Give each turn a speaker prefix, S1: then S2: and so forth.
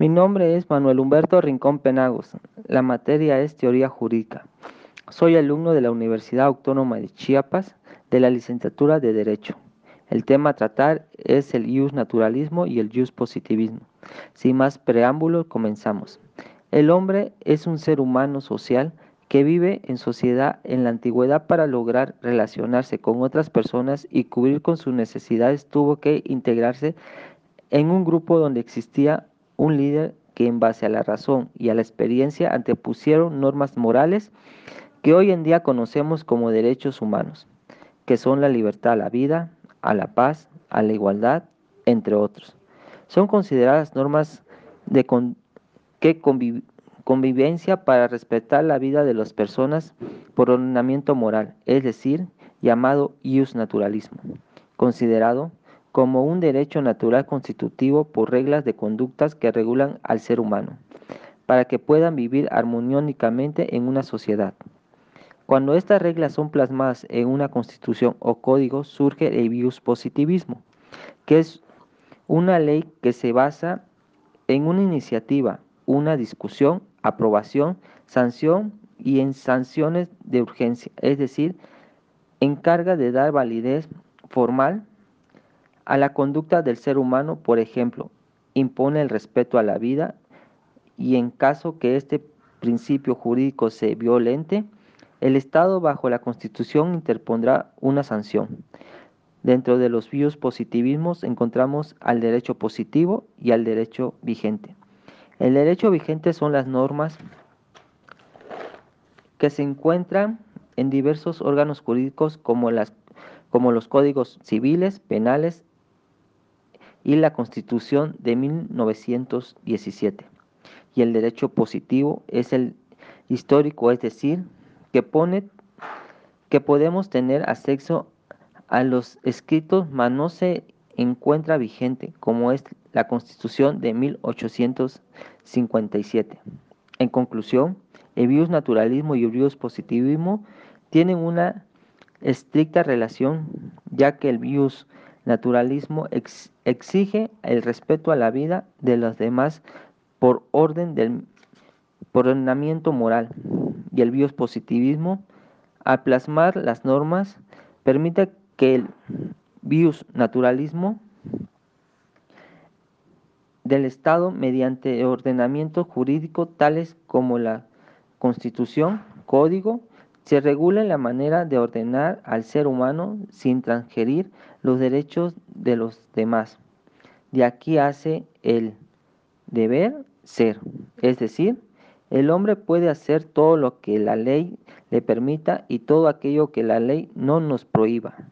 S1: Mi nombre es Manuel Humberto Rincón Penagos. La materia es teoría jurídica. Soy alumno de la Universidad Autónoma de Chiapas de la licenciatura de Derecho. El tema a tratar es el ius naturalismo y el ius positivismo. Sin más preámbulos, comenzamos. El hombre es un ser humano social que vive en sociedad en la antigüedad para lograr relacionarse con otras personas y cubrir con sus necesidades tuvo que integrarse en un grupo donde existía un líder que en base a la razón y a la experiencia antepusieron normas morales que hoy en día conocemos como derechos humanos, que son la libertad a la vida, a la paz, a la igualdad, entre otros. Son consideradas normas de que convivencia para respetar la vida de las personas por ordenamiento moral, es decir, llamado ius naturalismo, considerado como un derecho natural constitutivo por reglas de conductas que regulan al ser humano, para que puedan vivir armoniosamente en una sociedad. Cuando estas reglas son plasmadas en una constitución o código, surge el bius positivismo, que es una ley que se basa en una iniciativa, una discusión, aprobación, sanción y en sanciones de urgencia, es decir, encarga de dar validez formal a la conducta del ser humano, por ejemplo, impone el respeto a la vida y en caso que este principio jurídico se violente, el Estado bajo la Constitución interpondrá una sanción. Dentro de los bios positivismos encontramos al derecho positivo y al derecho vigente. El derecho vigente son las normas que se encuentran en diversos órganos jurídicos como, las, como los códigos civiles, penales y la Constitución de 1917. Y el derecho positivo es el histórico, es decir, que pone que podemos tener acceso a los escritos, mas no se encuentra vigente, como es la Constitución de 1857. En conclusión, el bios naturalismo y el bios positivismo tienen una estricta relación, ya que el bios naturalismo exige el respeto a la vida de los demás por orden del ordenamiento moral y el biospositivismo al plasmar las normas permite que el bios naturalismo del Estado mediante ordenamientos jurídicos tales como la Constitución, Código, se regula la manera de ordenar al ser humano sin transgerir los derechos de los demás. De aquí hace el deber ser, es decir, el hombre puede hacer todo lo que la ley le permita y todo aquello que la ley no nos prohíba.